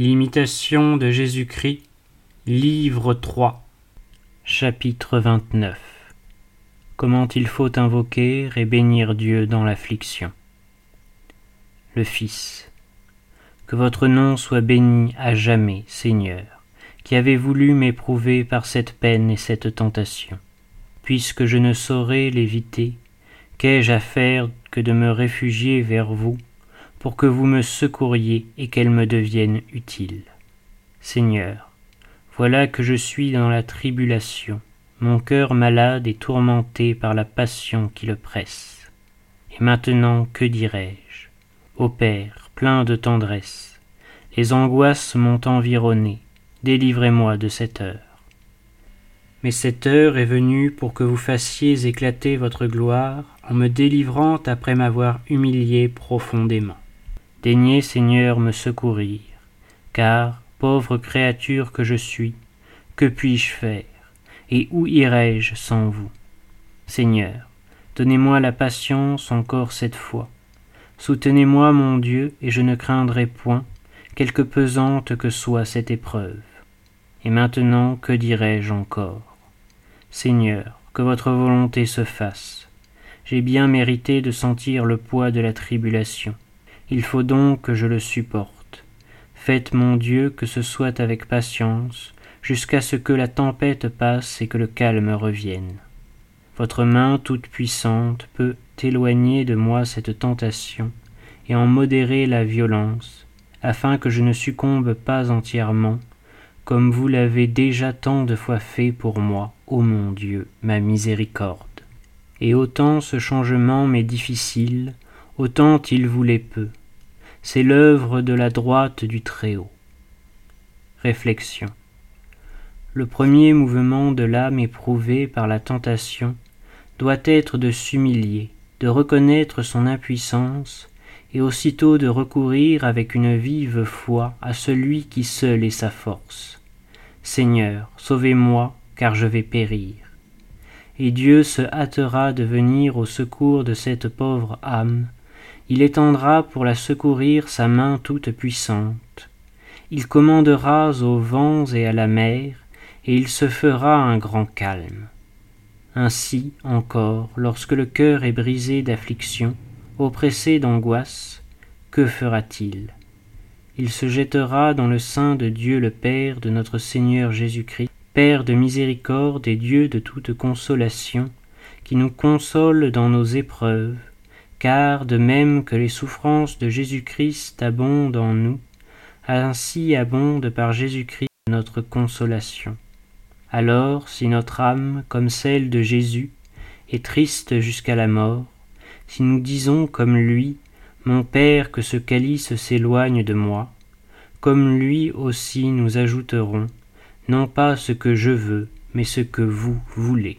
L'imitation de Jésus-Christ, livre 3, chapitre 29. Comment il faut invoquer et bénir Dieu dans l'affliction. Le Fils. Que votre nom soit béni à jamais, Seigneur, qui avez voulu m'éprouver par cette peine et cette tentation. Puisque je ne saurais l'éviter, qu'ai-je à faire que de me réfugier vers vous pour que vous me secouriez et qu'elle me devienne utile. Seigneur, voilà que je suis dans la tribulation, mon cœur malade et tourmenté par la passion qui le presse. Et maintenant, que dirai-je Ô Père, plein de tendresse, les angoisses m'ont environné, délivrez-moi de cette heure. Mais cette heure est venue pour que vous fassiez éclater votre gloire en me délivrant après m'avoir humilié profondément. Daignez, Seigneur, me secourir, car, pauvre créature que je suis, que puis-je faire, et où irai-je sans vous? Seigneur, donnez-moi la patience encore cette fois. Soutenez-moi, mon Dieu, et je ne craindrai point, quelque pesante que soit cette épreuve. Et maintenant, que dirai-je encore? Seigneur, que votre volonté se fasse. J'ai bien mérité de sentir le poids de la tribulation il faut donc que je le supporte. Faites, mon Dieu, que ce soit avec patience, jusqu'à ce que la tempête passe et que le calme revienne. Votre main toute-puissante peut éloigner de moi cette tentation et en modérer la violence, afin que je ne succombe pas entièrement, comme vous l'avez déjà tant de fois fait pour moi, ô mon Dieu, ma miséricorde. Et autant ce changement m'est difficile, autant il voulait peu. C'est l'œuvre de la droite du Très-Haut. Réflexion. Le premier mouvement de l'âme éprouvée par la tentation doit être de s'humilier, de reconnaître son impuissance, et aussitôt de recourir avec une vive foi à celui qui seul est sa force. Seigneur, sauvez-moi, car je vais périr. Et Dieu se hâtera de venir au secours de cette pauvre âme, il étendra pour la secourir sa main toute puissante. Il commandera aux vents et à la mer, et il se fera un grand calme. Ainsi encore, lorsque le cœur est brisé d'affliction, oppressé d'angoisse, que fera-t-il? Il se jettera dans le sein de Dieu le Père de notre Seigneur Jésus-Christ, Père de miséricorde et Dieu de toute consolation, qui nous console dans nos épreuves, car de même que les souffrances de Jésus-Christ abondent en nous, ainsi abonde par Jésus-Christ notre consolation. Alors, si notre âme, comme celle de Jésus, est triste jusqu'à la mort, si nous disons comme lui, Mon Père, que ce calice s'éloigne de moi, comme lui aussi nous ajouterons, non pas ce que je veux, mais ce que vous voulez.